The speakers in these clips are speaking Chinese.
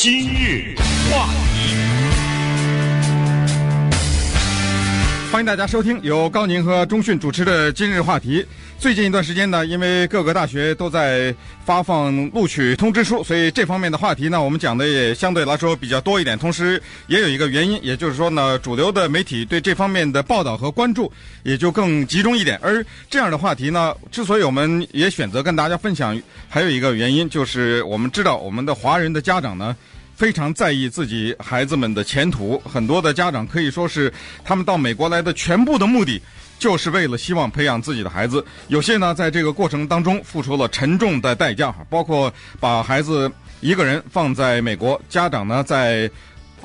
今日话题，欢迎大家收听由高宁和钟迅主持的《今日话题》。最近一段时间呢，因为各个大学都在发放录取通知书，所以这方面的话题呢，我们讲的也相对来说比较多一点。同时，也有一个原因，也就是说呢，主流的媒体对这方面的报道和关注也就更集中一点。而这样的话题呢，之所以我们也选择跟大家分享，还有一个原因就是我们知道我们的华人的家长呢，非常在意自己孩子们的前途。很多的家长可以说是他们到美国来的全部的目的。就是为了希望培养自己的孩子，有些呢，在这个过程当中付出了沉重的代价，包括把孩子一个人放在美国，家长呢在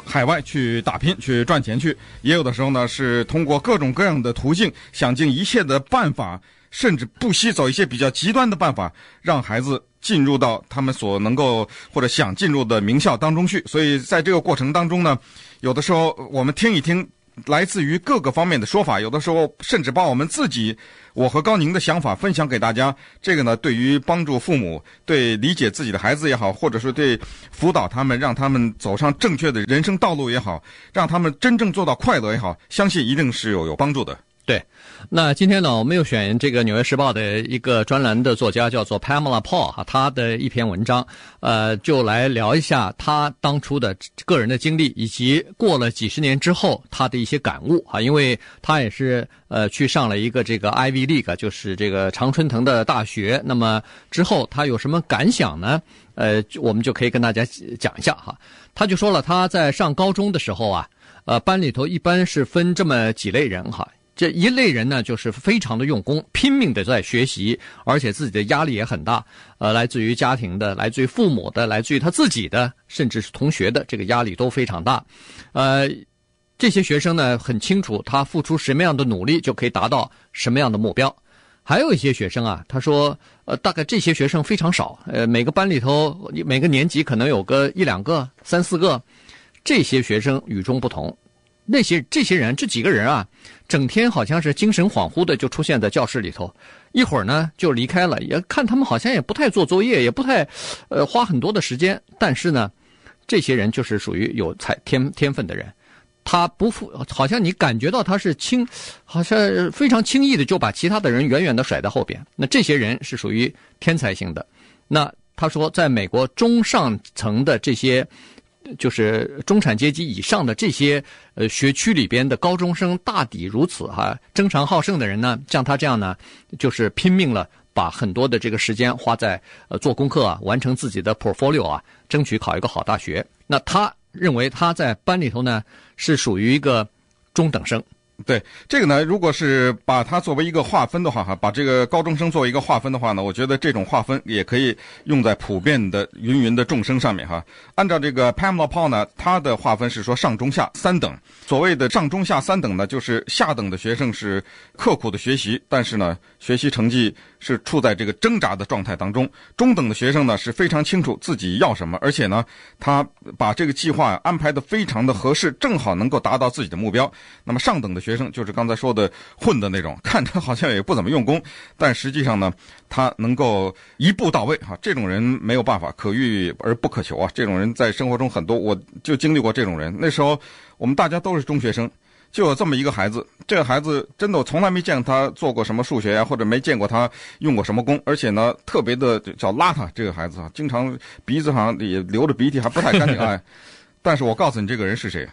海外去打拼去赚钱去，也有的时候呢是通过各种各样的途径，想尽一切的办法，甚至不惜走一些比较极端的办法，让孩子进入到他们所能够或者想进入的名校当中去。所以在这个过程当中呢，有的时候我们听一听。来自于各个方面的说法，有的时候甚至把我们自己，我和高宁的想法分享给大家。这个呢，对于帮助父母，对理解自己的孩子也好，或者是对辅导他们，让他们走上正确的人生道路也好，让他们真正做到快乐也好，相信一定是有有帮助的。对，那今天呢，我们又选这个《纽约时报》的一个专栏的作家，叫做 Pamela Paul 哈，他的一篇文章，呃，就来聊一下他当初的个人的经历，以及过了几十年之后他的一些感悟哈，因为他也是呃去上了一个这个 Ivy League，就是这个常春藤的大学，那么之后他有什么感想呢？呃，我们就可以跟大家讲一下哈。他就说了，他在上高中的时候啊，呃，班里头一般是分这么几类人哈。这一类人呢，就是非常的用功，拼命的在学习，而且自己的压力也很大。呃，来自于家庭的，来自于父母的，来自于他自己的，甚至是同学的，这个压力都非常大。呃，这些学生呢，很清楚他付出什么样的努力，就可以达到什么样的目标。还有一些学生啊，他说，呃，大概这些学生非常少，呃，每个班里头，每个年级可能有个一两个、三四个，这些学生与众不同。那些这些人，这几个人啊，整天好像是精神恍惚的就出现在教室里头，一会儿呢就离开了。也看他们好像也不太做作业，也不太，呃，花很多的时间。但是呢，这些人就是属于有才天天分的人，他不负，好像你感觉到他是轻，好像非常轻易的就把其他的人远远的甩在后边。那这些人是属于天才型的。那他说，在美国中上层的这些。就是中产阶级以上的这些呃学区里边的高中生，大抵如此哈。争强好胜的人呢，像他这样呢，就是拼命了，把很多的这个时间花在呃做功课啊，完成自己的 portfolio 啊，争取考一个好大学。那他认为他在班里头呢，是属于一个中等生。对这个呢，如果是把它作为一个划分的话，哈，把这个高中生作为一个划分的话呢，我觉得这种划分也可以用在普遍的芸芸的众生上面，哈。按照这个 Pamela Paul 呢，他的划分是说上中下三等。所谓的上中下三等呢，就是下等的学生是刻苦的学习，但是呢，学习成绩是处在这个挣扎的状态当中。中等的学生呢，是非常清楚自己要什么，而且呢，他把这个计划安排的非常的合适，正好能够达到自己的目标。那么上等的学生就是刚才说的混的那种，看着好像也不怎么用功，但实际上呢，他能够一步到位哈。这种人没有办法，可遇而不可求啊。这种人在生活中很多，我就经历过这种人。那时候我们大家都是中学生，就有这么一个孩子。这个孩子真的我从来没见过他做过什么数学呀，或者没见过他用过什么功，而且呢，特别的叫邋遢。这个孩子啊，经常鼻子上也流着鼻涕，还不太干净 哎。但是我告诉你，这个人是谁？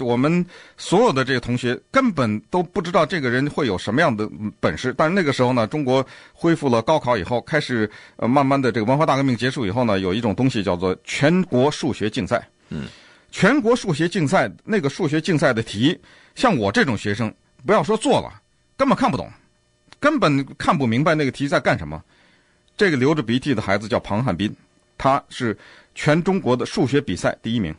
我们所有的这个同学根本都不知道这个人会有什么样的本事。但是那个时候呢，中国恢复了高考以后，开始呃慢慢的这个文化大革命结束以后呢，有一种东西叫做全国数学竞赛。嗯，全国数学竞赛那个数学竞赛的题，像我这种学生，不要说做了，根本看不懂，根本看不明白那个题在干什么。这个流着鼻涕的孩子叫庞汉斌，他是全中国的数学比赛第一名。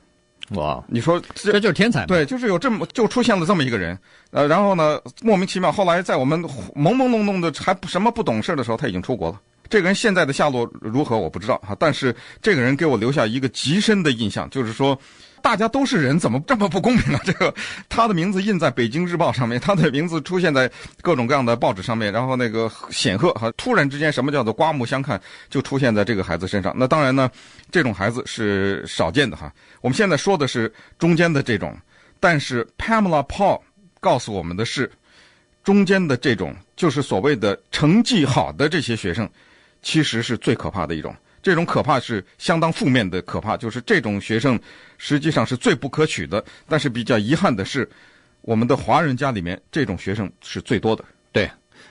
哇，你说这，这就是天才？对，就是有这么就出现了这么一个人，呃，然后呢，莫名其妙，后来在我们懵懵懂懂的还不什么不懂事的时候，他已经出国了。这个人现在的下落如何我不知道哈，但是这个人给我留下一个极深的印象，就是说，大家都是人，怎么这么不公平啊？这个他的名字印在《北京日报》上面，他的名字出现在各种各样的报纸上面，然后那个显赫哈，突然之间什么叫做刮目相看，就出现在这个孩子身上。那当然呢，这种孩子是少见的哈。我们现在说的是中间的这种，但是 Pamela Paul 告诉我们的是，中间的这种就是所谓的成绩好的这些学生，其实是最可怕的一种。这种可怕是相当负面的可怕，就是这种学生实际上是最不可取的。但是比较遗憾的是，我们的华人家里面这种学生是最多的。对，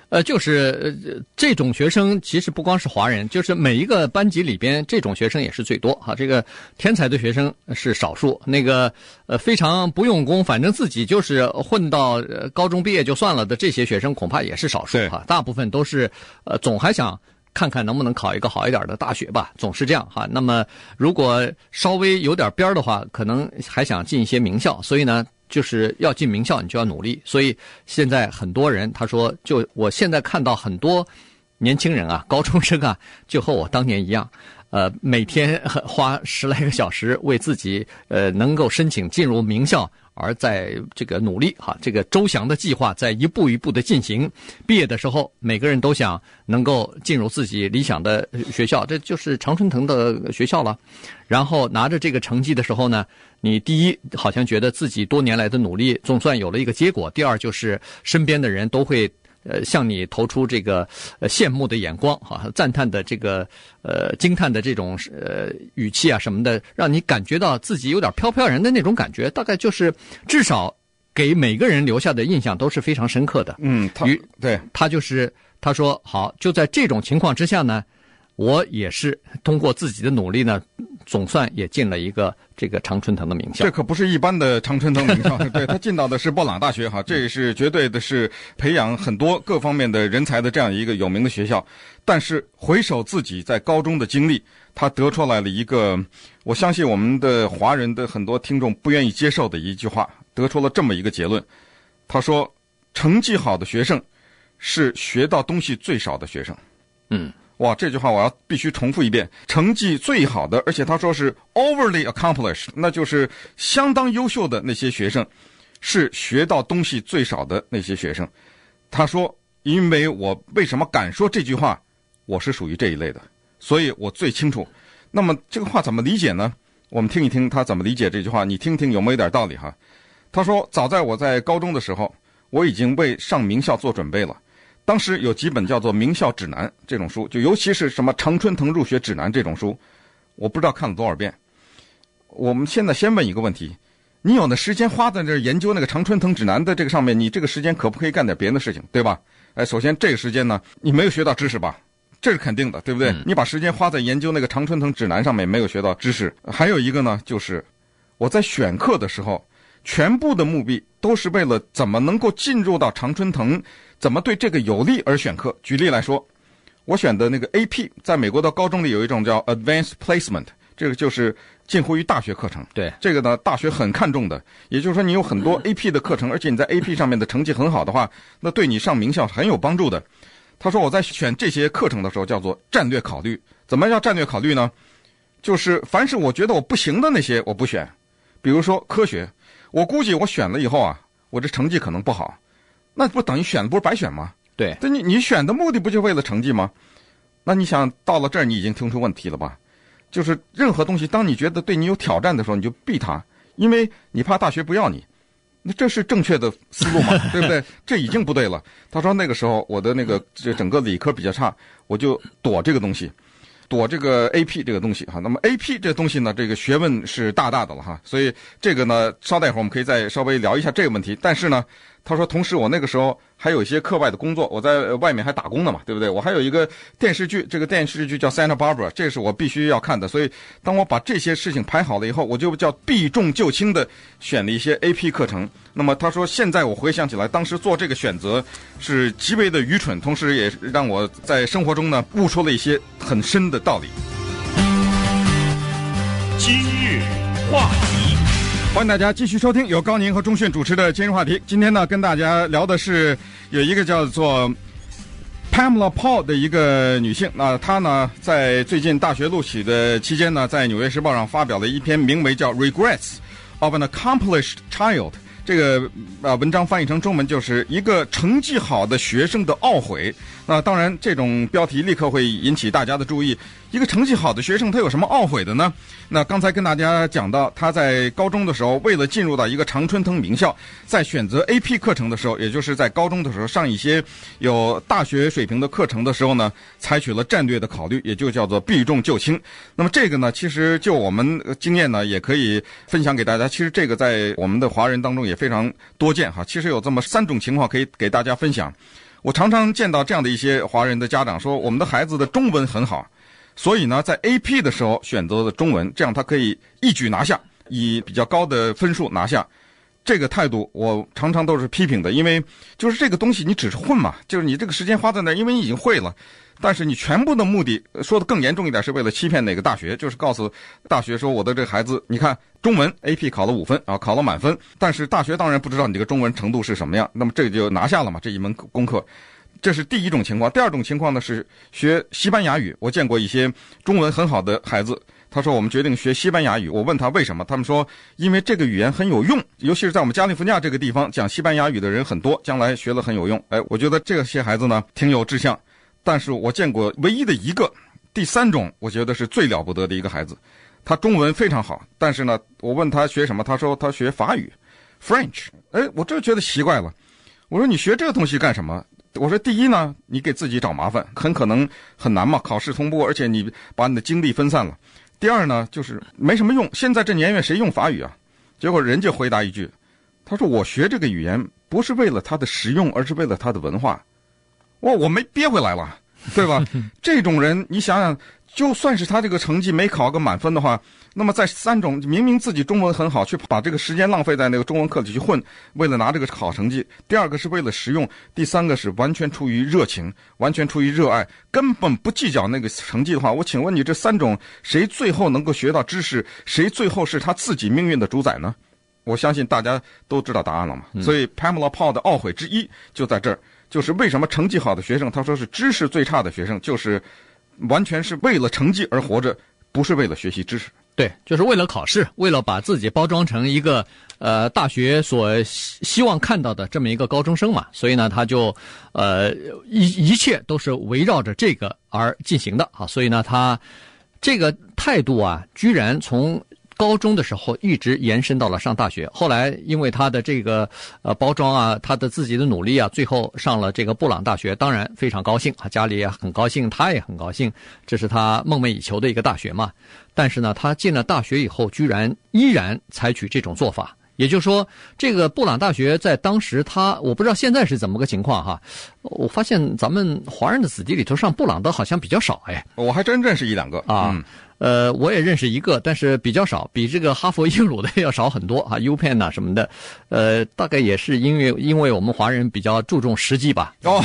呃，就是呃这种学生其实不光是华人，就是每一个班级里边这种学生也是最多哈。这个天才的学生是少数，那个呃非常不用功，反正自己就是混到高中毕业就算了的这些学生恐怕也是少数哈。大部分都是呃总还想。看看能不能考一个好一点的大学吧，总是这样哈。那么如果稍微有点边儿的话，可能还想进一些名校。所以呢，就是要进名校，你就要努力。所以现在很多人他说，就我现在看到很多年轻人啊，高中生啊，就和我当年一样，呃，每天花十来个小时为自己呃能够申请进入名校。而在这个努力哈，这个周详的计划在一步一步的进行。毕业的时候，每个人都想能够进入自己理想的学校，这就是常春藤的学校了。然后拿着这个成绩的时候呢，你第一好像觉得自己多年来的努力总算有了一个结果；第二就是身边的人都会。呃，向你投出这个呃羡慕的眼光，哈，赞叹的这个呃惊叹的这种呃语气啊什么的，让你感觉到自己有点飘飘然的那种感觉，大概就是至少给每个人留下的印象都是非常深刻的。嗯，他对他就是他说好，就在这种情况之下呢。我也是通过自己的努力呢，总算也进了一个这个常春藤的名校。这可不是一般的常春藤名校，对，他进到的是布朗大学哈，这也是绝对的是培养很多各方面的人才的这样一个有名的学校。但是回首自己在高中的经历，他得出来了一个，我相信我们的华人的很多听众不愿意接受的一句话，得出了这么一个结论。他说，成绩好的学生是学到东西最少的学生。嗯。哇，这句话我要必须重复一遍。成绩最好的，而且他说是 overly accomplished，那就是相当优秀的那些学生，是学到东西最少的那些学生。他说，因为我为什么敢说这句话，我是属于这一类的，所以我最清楚。那么这个话怎么理解呢？我们听一听他怎么理解这句话，你听听有没有点道理哈？他说，早在我在高中的时候，我已经为上名校做准备了。当时有几本叫做《名校指南》这种书，就尤其是什么《常春藤入学指南》这种书，我不知道看了多少遍。我们现在先问一个问题：你有那时间花在这研究那个《常春藤指南》的这个上面，你这个时间可不可以干点别的事情，对吧？哎，首先这个时间呢，你没有学到知识吧？这是肯定的，对不对？你把时间花在研究那个《常春藤指南》上面，没有学到知识。还有一个呢，就是我在选课的时候，全部的目的都是为了怎么能够进入到常春藤。怎么对这个有利而选课？举例来说，我选的那个 AP，在美国的高中里有一种叫 Advanced Placement，这个就是近乎于大学课程。对，这个呢，大学很看重的。也就是说，你有很多 AP 的课程，而且你在 AP 上面的成绩很好的话，那对你上名校很有帮助的。他说我在选这些课程的时候叫做战略考虑。怎么叫战略考虑呢？就是凡是我觉得我不行的那些我不选。比如说科学，我估计我选了以后啊，我这成绩可能不好。那不等于选的不是白选吗？对，那你你选的目的不就为了成绩吗？那你想到了这儿，你已经听出问题了吧？就是任何东西，当你觉得对你有挑战的时候，你就避它，因为你怕大学不要你。那这是正确的思路嘛？对不对？这已经不对了。他说那个时候我的那个这整个理科比较差，我就躲这个东西，躲这个 AP 这个东西哈。那么 AP 这个东西呢，这个学问是大大的了哈。所以这个呢，稍待一会儿我们可以再稍微聊一下这个问题。但是呢。他说：“同时，我那个时候还有一些课外的工作，我在外面还打工呢嘛，对不对？我还有一个电视剧，这个电视剧叫《Santa Barbara》，这是我必须要看的。所以，当我把这些事情排好了以后，我就叫避重就轻的选了一些 AP 课程。那么，他说现在我回想起来，当时做这个选择是极为的愚蠢，同时也让我在生活中呢悟出了一些很深的道理。”今日话题。欢迎大家继续收听由高宁和钟迅主持的今日话题。今天呢，跟大家聊的是有一个叫做 Pamela Paul 的一个女性。那她呢，在最近大学录取的期间呢，在《纽约时报》上发表了一篇名为叫《Regrets of an accomplished child”。这个呃，文章翻译成中文就是一个成绩好的学生的懊悔。那当然，这种标题立刻会引起大家的注意。一个成绩好的学生，他有什么懊悔的呢？那刚才跟大家讲到，他在高中的时候，为了进入到一个常春藤名校，在选择 AP 课程的时候，也就是在高中的时候上一些有大学水平的课程的时候呢，采取了战略的考虑，也就叫做避重就轻。那么这个呢，其实就我们经验呢，也可以分享给大家。其实这个在我们的华人当中也非常多见哈。其实有这么三种情况可以给大家分享。我常常见到这样的一些华人的家长说，我们的孩子的中文很好。所以呢，在 AP 的时候选择了中文，这样他可以一举拿下，以比较高的分数拿下。这个态度我常常都是批评的，因为就是这个东西你只是混嘛，就是你这个时间花在那，因为你已经会了，但是你全部的目的说的更严重一点，是为了欺骗哪个大学，就是告诉大学说我的这孩子，你看中文 AP 考了五分啊，考了满分，但是大学当然不知道你这个中文程度是什么样，那么这就拿下了嘛，这一门功课。这是第一种情况，第二种情况呢是学西班牙语。我见过一些中文很好的孩子，他说我们决定学西班牙语。我问他为什么，他们说因为这个语言很有用，尤其是在我们加利福尼亚这个地方讲西班牙语的人很多，将来学了很有用。哎，我觉得这些孩子呢挺有志向，但是我见过唯一的一个第三种，我觉得是最了不得的一个孩子，他中文非常好，但是呢，我问他学什么，他说他学法语，French。哎，我这觉得奇怪了，我说你学这个东西干什么？我说，第一呢，你给自己找麻烦，很可能很难嘛，考试通不过，而且你把你的精力分散了。第二呢，就是没什么用。现在这年月谁用法语啊？结果人家回答一句，他说：“我学这个语言不是为了它的实用，而是为了它的文化。”哇，我没憋回来了，对吧？这种人，你想想。就算是他这个成绩没考个满分的话，那么在三种明明自己中文很好，却把这个时间浪费在那个中文课里去混，为了拿这个好成绩；第二个是为了实用；第三个是完全出于热情，完全出于热爱，根本不计较那个成绩的话，我请问你，这三种谁最后能够学到知识？谁最后是他自己命运的主宰呢？我相信大家都知道答案了嘛。所以 Pamela Paul 的懊悔之一就在这儿，就是为什么成绩好的学生，他说是知识最差的学生，就是。完全是为了成绩而活着，不是为了学习知识。对，就是为了考试，为了把自己包装成一个呃大学所希希望看到的这么一个高中生嘛。所以呢，他就呃一一切都是围绕着这个而进行的啊。所以呢，他这个态度啊，居然从。高中的时候一直延伸到了上大学，后来因为他的这个呃包装啊，他的自己的努力啊，最后上了这个布朗大学，当然非常高兴啊，家里也很高兴，他也很高兴，这是他梦寐以求的一个大学嘛。但是呢，他进了大学以后，居然依然采取这种做法，也就是说，这个布朗大学在当时他，我不知道现在是怎么个情况哈。我发现咱们华人的子弟里头上布朗的好像比较少哎，我还真认识一两个啊。嗯呃，我也认识一个，但是比较少，比这个哈佛、耶鲁的要少很多啊，U Penn 呐什么的，呃，大概也是因为因为我们华人比较注重实际吧。哦，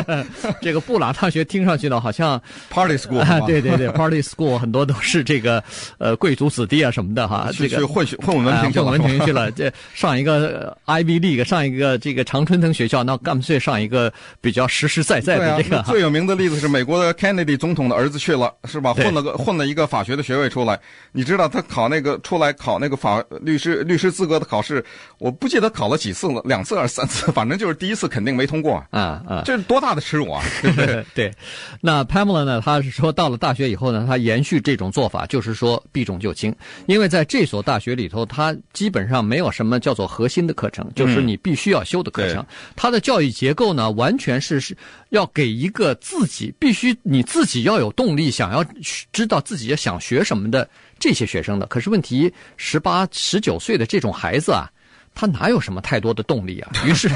这个布朗大学听上去呢，好像 Party School，啊，对对对，Party School 很多都是这个呃贵族子弟啊什么的哈，这个混混文凭去了，混文凭去了，这上一个 Ivy League，上一个这个常春藤学校，那干脆上一个比较实实在在的这个。最有名的例子是美国的 Kennedy 总统的儿子去了，是吧？混了个混了一个。法学的学位出来，你知道他考那个出来考那个法律师律师资格的考试，我不记得考了几次了，两次还是三次，反正就是第一次肯定没通过啊啊！这是多大的耻辱啊！对不对？对。那 Pamela 呢？他是说到了大学以后呢，他延续这种做法，就是说避重就轻，因为在这所大学里头，他基本上没有什么叫做核心的课程，就是你必须要修的课程。他、嗯、的教育结构呢，完全是是要给一个自己必须你自己要有动力，想要知道自己要。想学什么的这些学生的，可是问题十八、十九岁的这种孩子啊，他哪有什么太多的动力啊？于是，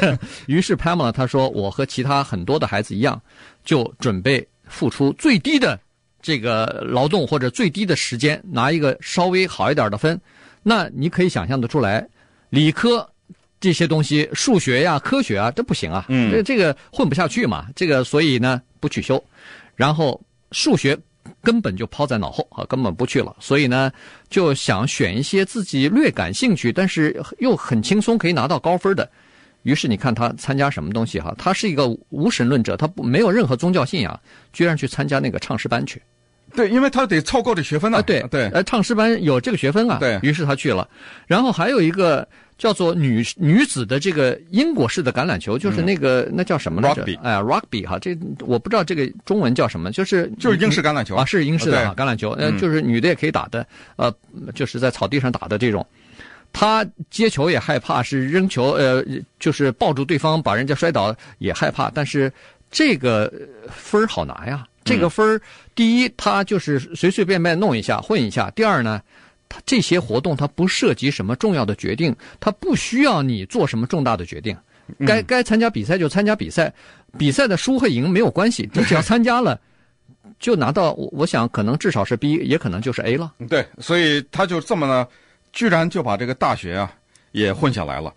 于是 Pamela 他说：“我和其他很多的孩子一样，就准备付出最低的这个劳动或者最低的时间，拿一个稍微好一点的分。那你可以想象得出来，理科这些东西，数学呀、科学啊，这不行啊，嗯，这这个混不下去嘛。这个所以呢，不去修，然后数学。”根本就抛在脑后啊，根本不去了。所以呢，就想选一些自己略感兴趣，但是又很轻松可以拿到高分的。于是你看他参加什么东西哈？他是一个无神论者，他不没有任何宗教信仰，居然去参加那个唱诗班去。对，因为他得凑够这学分呢。啊，对对，呃，唱诗班有这个学分啊。对，于是他去了。然后还有一个叫做女女子的这个英国式的橄榄球，就是那个、嗯、那叫什么来着？Rugby。哎呀，Rugby 哈，这我不知道这个中文叫什么，就是就是英式橄榄球啊，是英式的橄榄球，呃，嗯、就是女的也可以打的，呃，就是在草地上打的这种。他接球也害怕，是扔球，呃，就是抱住对方把人家摔倒也害怕。但是这个分儿好拿呀，这个分儿，第一，他就是随随便便弄一下混一下；第二呢，他这些活动他不涉及什么重要的决定，他不需要你做什么重大的决定。该该参加比赛就参加比赛，比赛的输和赢没有关系，你只要参加了，就拿到。我想可能至少是 B，也可能就是 A 了。对，所以他就这么呢。居然就把这个大学啊也混下来了，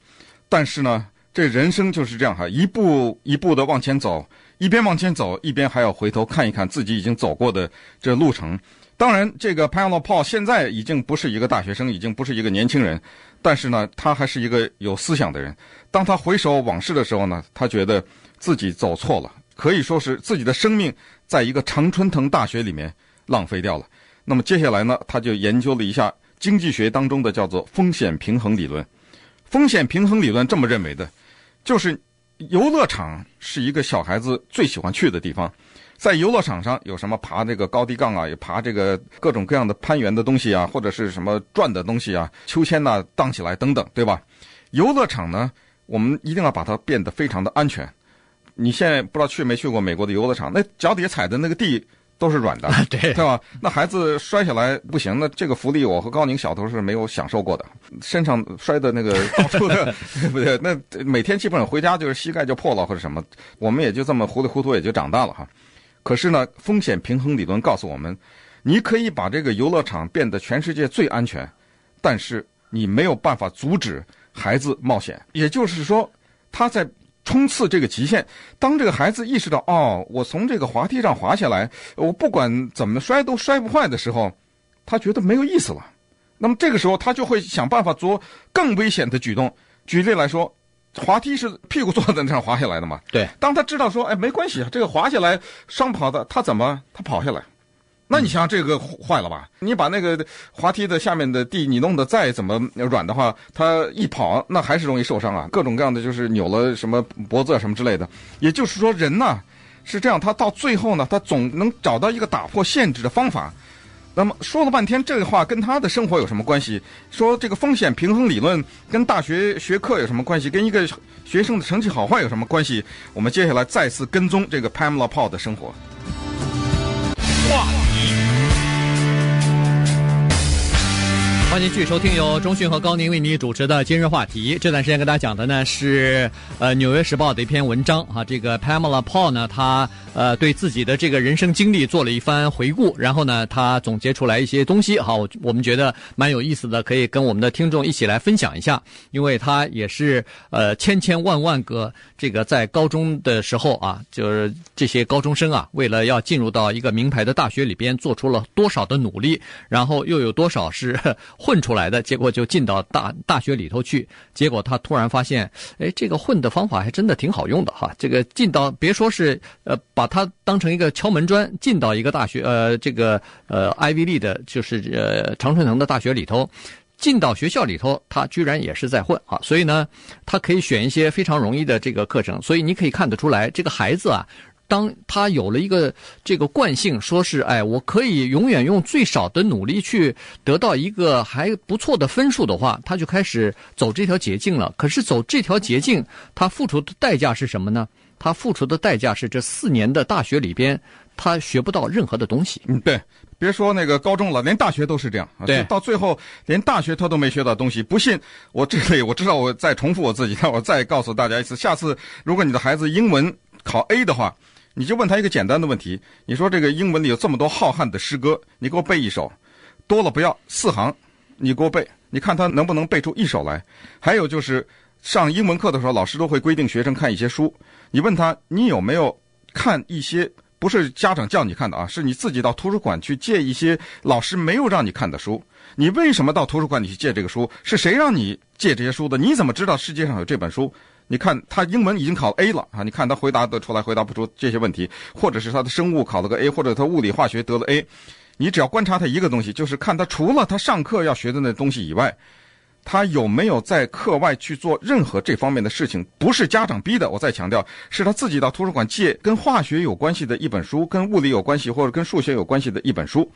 但是呢，这人生就是这样哈，一步一步的往前走，一边往前走，一边还要回头看一看自己已经走过的这路程。当然，这个 Pamela Paul 现在已经不是一个大学生，已经不是一个年轻人，但是呢，他还是一个有思想的人。当他回首往事的时候呢，他觉得自己走错了，可以说是自己的生命在一个常春藤大学里面浪费掉了。那么接下来呢，他就研究了一下。经济学当中的叫做风险平衡理论，风险平衡理论这么认为的，就是游乐场是一个小孩子最喜欢去的地方，在游乐场上有什么爬这个高低杠啊，有爬这个各种各样的攀援的东西啊，或者是什么转的东西啊，秋千呐荡起来等等，对吧？游乐场呢，我们一定要把它变得非常的安全。你现在不知道去没去过美国的游乐场，那脚底下踩的那个地。都是软的，对对吧？那孩子摔下来不行，那这个福利我和高宁小头是没有享受过的，身上摔的那个 到处的，对 不对？那每天基本上回家就是膝盖就破了或者什么，我们也就这么糊里糊涂也就长大了哈。可是呢，风险平衡理论告诉我们，你可以把这个游乐场变得全世界最安全，但是你没有办法阻止孩子冒险。也就是说，他在。冲刺这个极限，当这个孩子意识到哦，我从这个滑梯上滑下来，我不管怎么摔都摔不坏的时候，他觉得没有意思了。那么这个时候，他就会想办法做更危险的举动。举例来说，滑梯是屁股坐在那上滑下来的嘛？对。当他知道说，哎，没关系啊，这个滑下来伤不好的，他怎么他跑下来？那你想这个坏了吧？你把那个滑梯的下面的地你弄得再怎么软的话，他一跑那还是容易受伤啊！各种各样的就是扭了什么脖子啊什么之类的。也就是说，人呢是这样，他到最后呢，他总能找到一个打破限制的方法。那么说了半天，这个话跟他的生活有什么关系？说这个风险平衡理论跟大学学科有什么关系？跟一个学生的成绩好坏有什么关系？我们接下来再次跟踪这个 Pamela Paul 的生活。话。欢迎继续收听由中讯和高宁为你主持的今日话题。这段时间跟大家讲的呢是呃《纽约时报》的一篇文章哈，这个 Pamela Paul 呢，他呃对自己的这个人生经历做了一番回顾，然后呢，他总结出来一些东西，哈，我们觉得蛮有意思的，可以跟我们的听众一起来分享一下。因为他也是呃千千万万个这个在高中的时候啊，就是这些高中生啊，为了要进入到一个名牌的大学里边，做出了多少的努力，然后又有多少是。混出来的结果就进到大大学里头去，结果他突然发现，哎，这个混的方法还真的挺好用的哈。这个进到别说是呃，把它当成一个敲门砖进到一个大学，呃，这个呃，Ivy 的，就是呃常春藤的大学里头，进到学校里头，他居然也是在混啊。所以呢，他可以选一些非常容易的这个课程，所以你可以看得出来，这个孩子啊。当他有了一个这个惯性，说是哎，我可以永远用最少的努力去得到一个还不错的分数的话，他就开始走这条捷径了。可是走这条捷径，他付出的代价是什么呢？他付出的代价是这四年的大学里边，他学不到任何的东西。嗯，对，别说那个高中了，连大学都是这样。对，到最后连大学他都没学到东西。不信，我这里我知道，我再重复我自己，那我再告诉大家一次，下次如果你的孩子英文考 A 的话。你就问他一个简单的问题，你说这个英文里有这么多浩瀚的诗歌，你给我背一首，多了不要四行，你给我背，你看他能不能背出一首来？还有就是上英文课的时候，老师都会规定学生看一些书，你问他你有没有看一些不是家长叫你看的啊，是你自己到图书馆去借一些老师没有让你看的书？你为什么到图书馆里去借这个书？是谁让你借这些书的？你怎么知道世界上有这本书？你看他英文已经考 A 了啊！你看他回答的出来，回答不出这些问题，或者是他的生物考了个 A，或者他物理化学得了 A，你只要观察他一个东西，就是看他除了他上课要学的那东西以外，他有没有在课外去做任何这方面的事情？不是家长逼的，我再强调，是他自己到图书馆借跟化学有关系的一本书，跟物理有关系或者跟数学有关系的一本书。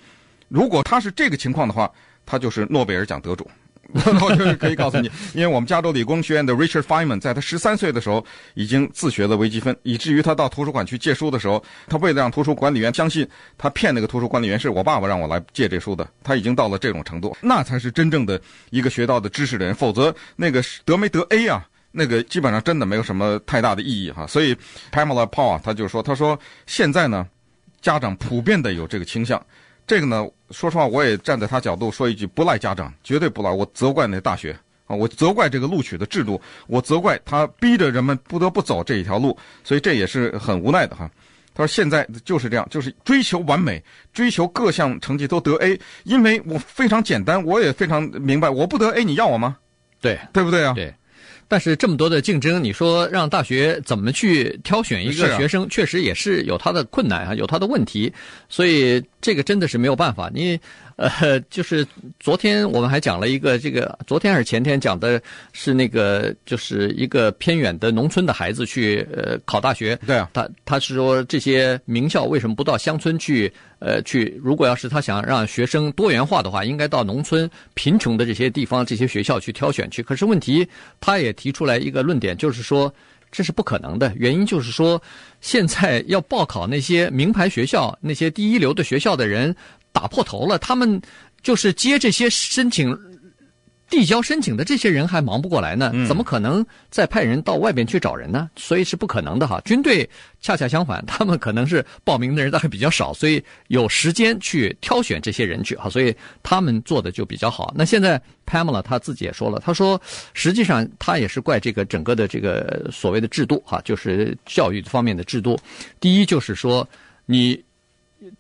如果他是这个情况的话，他就是诺贝尔奖得主。我就是可以告诉你，因为我们加州理工学院的 Richard Feynman 在他十三岁的时候已经自学了微积分，以至于他到图书馆去借书的时候，他为了让图书管理员相信他骗那个图书管理员是我爸爸让我来借这书的，他已经到了这种程度，那才是真正的一个学到的知识的人。否则那个得没得 A 啊，那个基本上真的没有什么太大的意义哈。所以 Pamela Paul 啊，他就说，他说现在呢，家长普遍的有这个倾向。这个呢，说实话，我也站在他角度说一句，不赖家长，绝对不赖。我责怪那大学啊，我责怪这个录取的制度，我责怪他逼着人们不得不走这一条路，所以这也是很无奈的哈。他说现在就是这样，就是追求完美，追求各项成绩都得 A，因为我非常简单，我也非常明白，我不得 A，你要我吗？对，对不对啊？对。但是这么多的竞争，你说让大学怎么去挑选一个学生，确实也是有他的困难啊，有他的问题，所以这个真的是没有办法。你。呃，就是昨天我们还讲了一个，这个昨天还是前天讲的是那个，就是一个偏远的农村的孩子去呃考大学。对啊，他他是说这些名校为什么不到乡村去？呃，去如果要是他想让学生多元化的话，应该到农村贫穷的这些地方这些学校去挑选去。可是问题，他也提出来一个论点，就是说这是不可能的。原因就是说，现在要报考那些名牌学校、那些第一流的学校的人。打破头了，他们就是接这些申请、递交申请的这些人还忙不过来呢，怎么可能再派人到外边去找人呢？所以是不可能的哈。军队恰恰相反，他们可能是报名的人还比较少，所以有时间去挑选这些人去哈，所以他们做的就比较好。那现在 Pamela 他自己也说了，他说实际上他也是怪这个整个的这个所谓的制度哈，就是教育方面的制度。第一就是说你。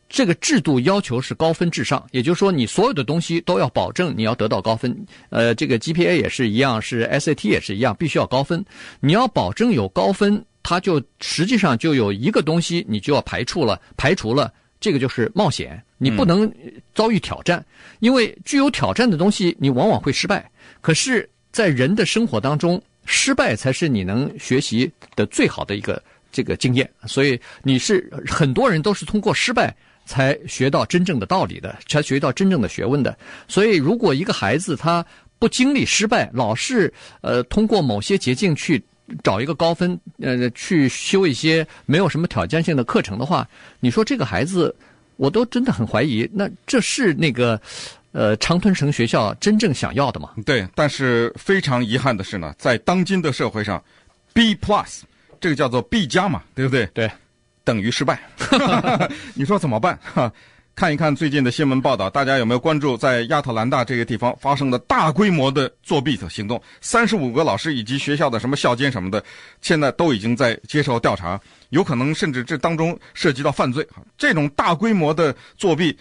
这个制度要求是高分至上，也就是说，你所有的东西都要保证你要得到高分。呃，这个 GPA 也是一样，是 SAT 也是一样，必须要高分。你要保证有高分，它就实际上就有一个东西你就要排除了，排除了这个就是冒险，你不能遭遇挑战，因为具有挑战的东西你往往会失败。可是，在人的生活当中，失败才是你能学习的最好的一个。这个经验，所以你是很多人都是通过失败才学到真正的道理的，才学到真正的学问的。所以，如果一个孩子他不经历失败，老是呃通过某些捷径去找一个高分，呃去修一些没有什么挑战性的课程的话，你说这个孩子，我都真的很怀疑，那这是那个呃长春藤学校真正想要的吗？对，但是非常遗憾的是呢，在当今的社会上，B plus。这个叫做 B 加嘛，对不对？对，等于失败。你说怎么办？哈，看一看最近的新闻报道，大家有没有关注在亚特兰大这个地方发生的大规模的作弊的行动？三十五个老师以及学校的什么校监什么的，现在都已经在接受调查，有可能甚至这当中涉及到犯罪。这种大规模的作弊，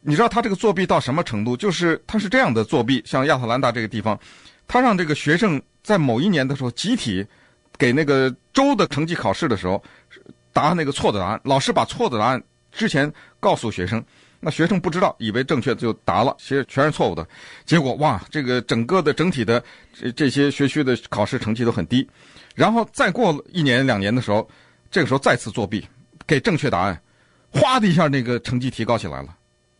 你知道他这个作弊到什么程度？就是他是这样的作弊，像亚特兰大这个地方，他让这个学生在某一年的时候集体。给那个州的成绩考试的时候，答那个错的答案，老师把错的答案之前告诉学生，那学生不知道，以为正确就答了，其实全是错误的。结果哇，这个整个的整体的这这些学区的考试成绩都很低。然后再过一年两年的时候，这个时候再次作弊，给正确答案，哗的一下那个成绩提高起来了。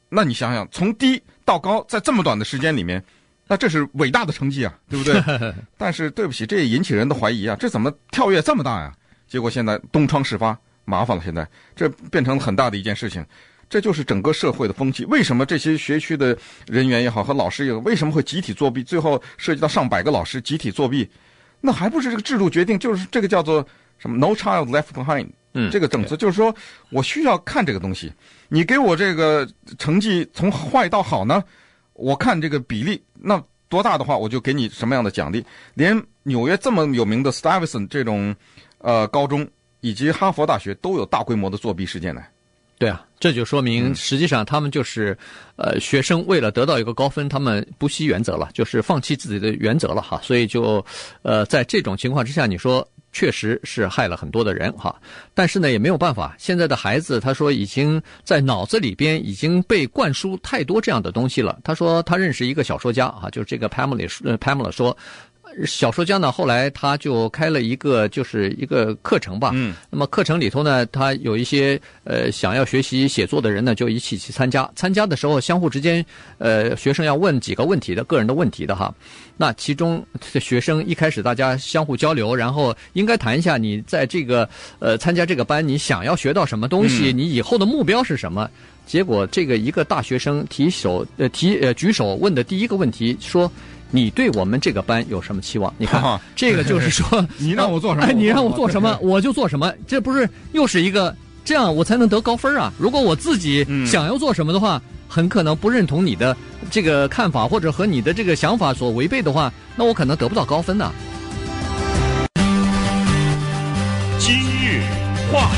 那你想想，从低到高，在这么短的时间里面。那这是伟大的成绩啊，对不对？但是对不起，这也引起人的怀疑啊，这怎么跳跃这么大呀？结果现在东窗事发，麻烦了。现在这变成了很大的一件事情，这就是整个社会的风气。为什么这些学区的人员也好和老师也好，为什么会集体作弊？最后涉及到上百个老师集体作弊，那还不是这个制度决定？就是这个叫做什么 “No child left behind”。嗯，这个政策就是说我需要看这个东西，你给我这个成绩从坏到好呢？我看这个比例，那多大的话，我就给你什么样的奖励。连纽约这么有名的 Stuyvesant 这种呃高中，以及哈佛大学都有大规模的作弊事件呢。对啊，这就说明实际上他们就是，呃，学生为了得到一个高分，他们不惜原则了，就是放弃自己的原则了哈。所以就，呃，在这种情况之下，你说确实是害了很多的人哈，但是呢也没有办法。现在的孩子，他说已经在脑子里边已经被灌输太多这样的东西了。他说他认识一个小说家啊，就是这个 Pamela 说 Pamela 说。小说家呢，后来他就开了一个，就是一个课程吧。嗯。那么课程里头呢，他有一些呃想要学习写作的人呢，就一起去参加。参加的时候，相互之间，呃，学生要问几个问题的，个人的问题的哈。那其中学生一开始大家相互交流，然后应该谈一下你在这个呃参加这个班，你想要学到什么东西，你以后的目标是什么？结果这个一个大学生提手呃提呃举手问的第一个问题说。你对我们这个班有什么期望？你看，这个就是说，你让我做什么？你让我做什么，我就做什么。这不是又是一个这样，我才能得高分啊！如果我自己想要做什么的话，很可能不认同你的这个看法，或者和你的这个想法所违背的话，那我可能得不到高分呢。今日话题。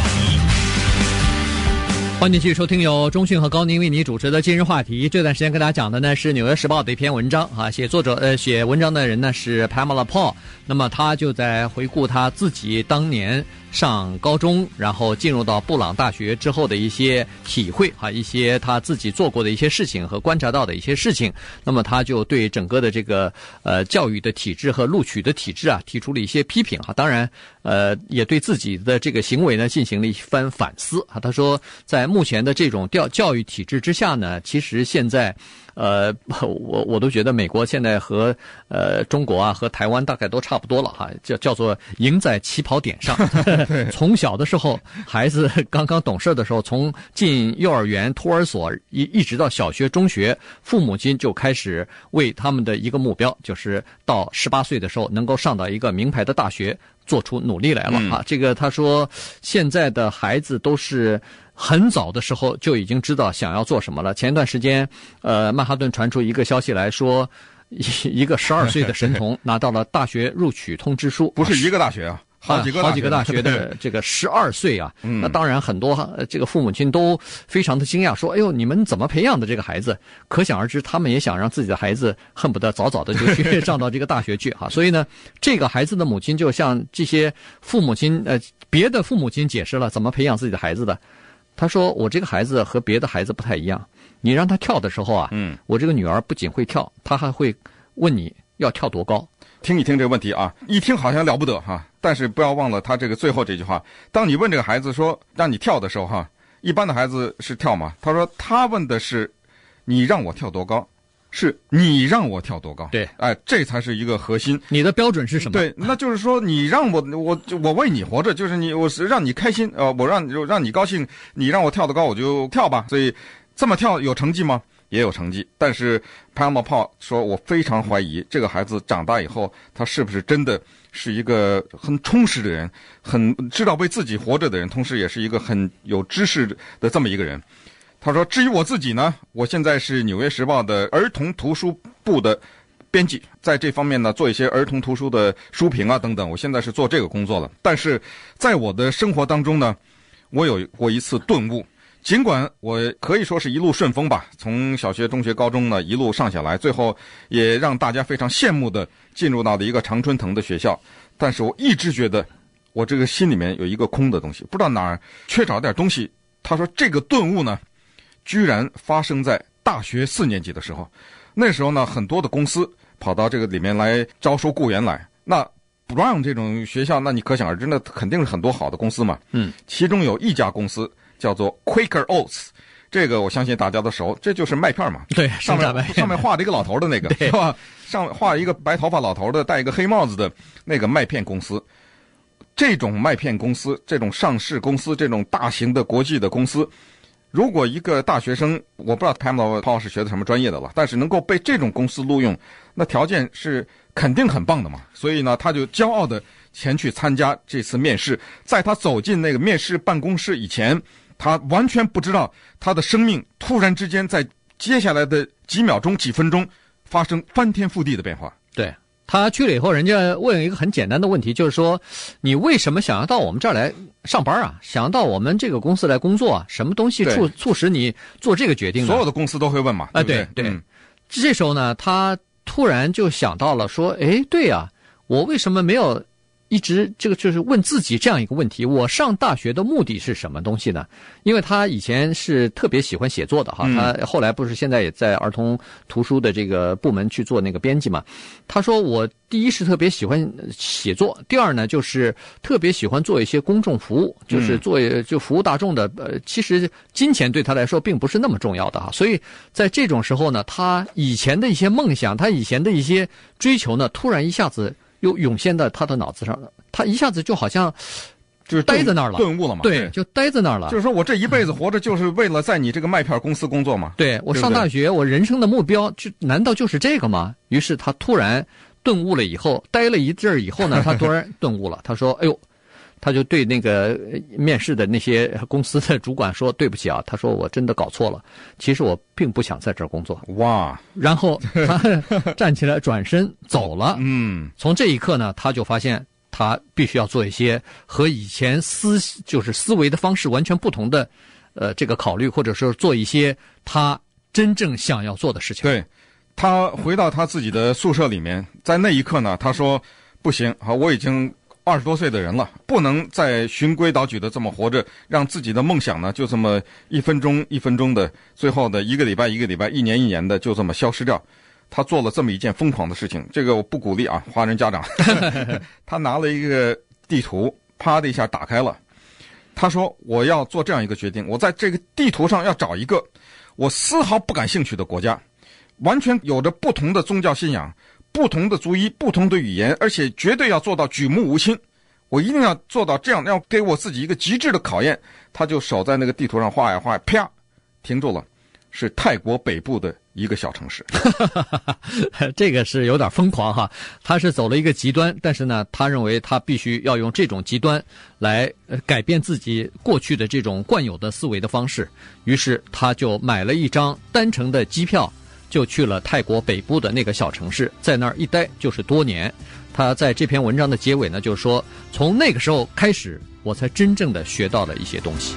欢迎继续收听由中讯和高宁为你主持的今日话题。这段时间跟大家讲的呢是《纽约时报》的一篇文章啊，写作者呃写文章的人呢是 Pamela Paul，那么他就在回顾他自己当年。上高中，然后进入到布朗大学之后的一些体会啊，一些他自己做过的一些事情和观察到的一些事情，那么他就对整个的这个呃教育的体制和录取的体制啊提出了一些批评哈，当然呃也对自己的这个行为呢进行了一番反思啊。他说，在目前的这种教教育体制之下呢，其实现在。呃，我我都觉得美国现在和呃中国啊和台湾大概都差不多了哈，叫叫做赢在起跑点上。从小的时候，孩子刚刚懂事的时候，从进幼儿园、托儿所一一直到小学、中学，父母亲就开始为他们的一个目标，就是到十八岁的时候能够上到一个名牌的大学，做出努力来了啊。这个他说，现在的孩子都是。很早的时候就已经知道想要做什么了。前一段时间，呃，曼哈顿传出一个消息来说，一 一个十二岁的神童 拿到了大学录取通知书，不是一个大学啊，好几个好几个大学的 这个十二岁啊。那当然，很多这个父母亲都非常的惊讶，说：“哎呦，你们怎么培养的这个孩子？”可想而知，他们也想让自己的孩子恨不得早早的就去上到这个大学去哈。所以呢，这个孩子的母亲就向这些父母亲呃别的父母亲解释了怎么培养自己的孩子的。他说：“我这个孩子和别的孩子不太一样。你让他跳的时候啊，嗯，我这个女儿不仅会跳，她还会问你要跳多高。听一听这个问题啊，一听好像了不得哈。但是不要忘了他这个最后这句话：当你问这个孩子说让你跳的时候哈，一般的孩子是跳吗？他说他问的是你让我跳多高。”是你让我跳多高？对，哎，这才是一个核心。你的标准是什么？对，那就是说你让我，我我为你活着，就是你，我是让你开心，呃，我让让你高兴，你让我跳得高，我就跳吧。所以这么跳有成绩吗？也有成绩。但是 Pamela Paul 说，我非常怀疑这个孩子长大以后，他是不是真的是一个很充实的人，很知道为自己活着的人，同时也是一个很有知识的这么一个人。他说：“至于我自己呢，我现在是《纽约时报》的儿童图书部的编辑，在这方面呢，做一些儿童图书的书评啊等等。我现在是做这个工作了。但是在我的生活当中呢，我有过一次顿悟。尽管我可以说是一路顺风吧，从小学、中学、高中呢一路上下来，最后也让大家非常羡慕的进入到了一个常春藤的学校。但是我一直觉得，我这个心里面有一个空的东西，不知道哪儿缺少点东西。他说这个顿悟呢。”居然发生在大学四年级的时候，那时候呢，很多的公司跑到这个里面来招收雇员来。那 Brown 这种学校，那你可想而知，那肯定是很多好的公司嘛。嗯，其中有一家公司叫做 Quaker Oats，这个我相信大家都熟，这就是麦片嘛。对，上面上面画着一个老头的那个，是吧？上画一个白头发老头的，戴一个黑帽子的那个麦片公司。这种麦片公司，这种上市公司，这种大型的国际的公司。如果一个大学生，我不知道 Pamela Paul 是学的什么专业的了，但是能够被这种公司录用，那条件是肯定很棒的嘛。所以呢，他就骄傲的前去参加这次面试。在他走进那个面试办公室以前，他完全不知道他的生命突然之间在接下来的几秒钟、几分钟发生翻天覆地的变化。对。他去了以后，人家问一个很简单的问题，就是说，你为什么想要到我们这儿来上班啊？想要到我们这个公司来工作啊？什么东西促促使你做这个决定呢？所有的公司都会问嘛。啊，对对。这时候呢，他突然就想到了，说，哎，对呀，我为什么没有一直这个就是问自己这样一个问题：我上大学的目的是什么东西呢？因为他以前是特别喜欢写作的哈，他后来不是现在也在儿童图书的这个部门去做那个编辑嘛。他说：“我第一是特别喜欢写作，第二呢就是特别喜欢做一些公众服务，就是做就服务大众的。呃，其实金钱对他来说并不是那么重要的哈。所以在这种时候呢，他以前的一些梦想，他以前的一些追求呢，突然一下子。”又涌现在他的脑子上了，他一下子就好像就是呆在那儿了，顿悟了嘛？对，就呆在那儿了。就是说我这一辈子活着，就是为了在你这个麦片公司工作嘛？对，我上大学，我人生的目标就难道就是这个吗？于是他突然顿悟了，以后呆了一阵儿以后呢，他突然顿悟了。他说：“哎呦。”他就对那个面试的那些公司的主管说：“对不起啊，他说我真的搞错了，其实我并不想在这儿工作。”哇！然后他站起来转身走了。嗯，从这一刻呢，他就发现他必须要做一些和以前思就是思维的方式完全不同的，呃，这个考虑，或者说做一些他真正想要做的事情。对，他回到他自己的宿舍里面，在那一刻呢，他说：“不行，好，我已经。”二十多岁的人了，不能再循规蹈矩的这么活着，让自己的梦想呢就这么一分钟一分钟的，最后的一个礼拜一个礼拜，一年一年的就这么消失掉。他做了这么一件疯狂的事情，这个我不鼓励啊，华人家长。他拿了一个地图，啪的一下打开了。他说：“我要做这样一个决定，我在这个地图上要找一个我丝毫不感兴趣的国家，完全有着不同的宗教信仰。”不同的族裔，不同的语言，而且绝对要做到举目无亲。我一定要做到这样，要给我自己一个极致的考验。他就守在那个地图上画呀画呀，啪，停住了，是泰国北部的一个小城市。这个是有点疯狂哈，他是走了一个极端，但是呢，他认为他必须要用这种极端来改变自己过去的这种惯有的思维的方式。于是他就买了一张单程的机票。就去了泰国北部的那个小城市，在那儿一待就是多年。他在这篇文章的结尾呢，就说，从那个时候开始，我才真正的学到了一些东西。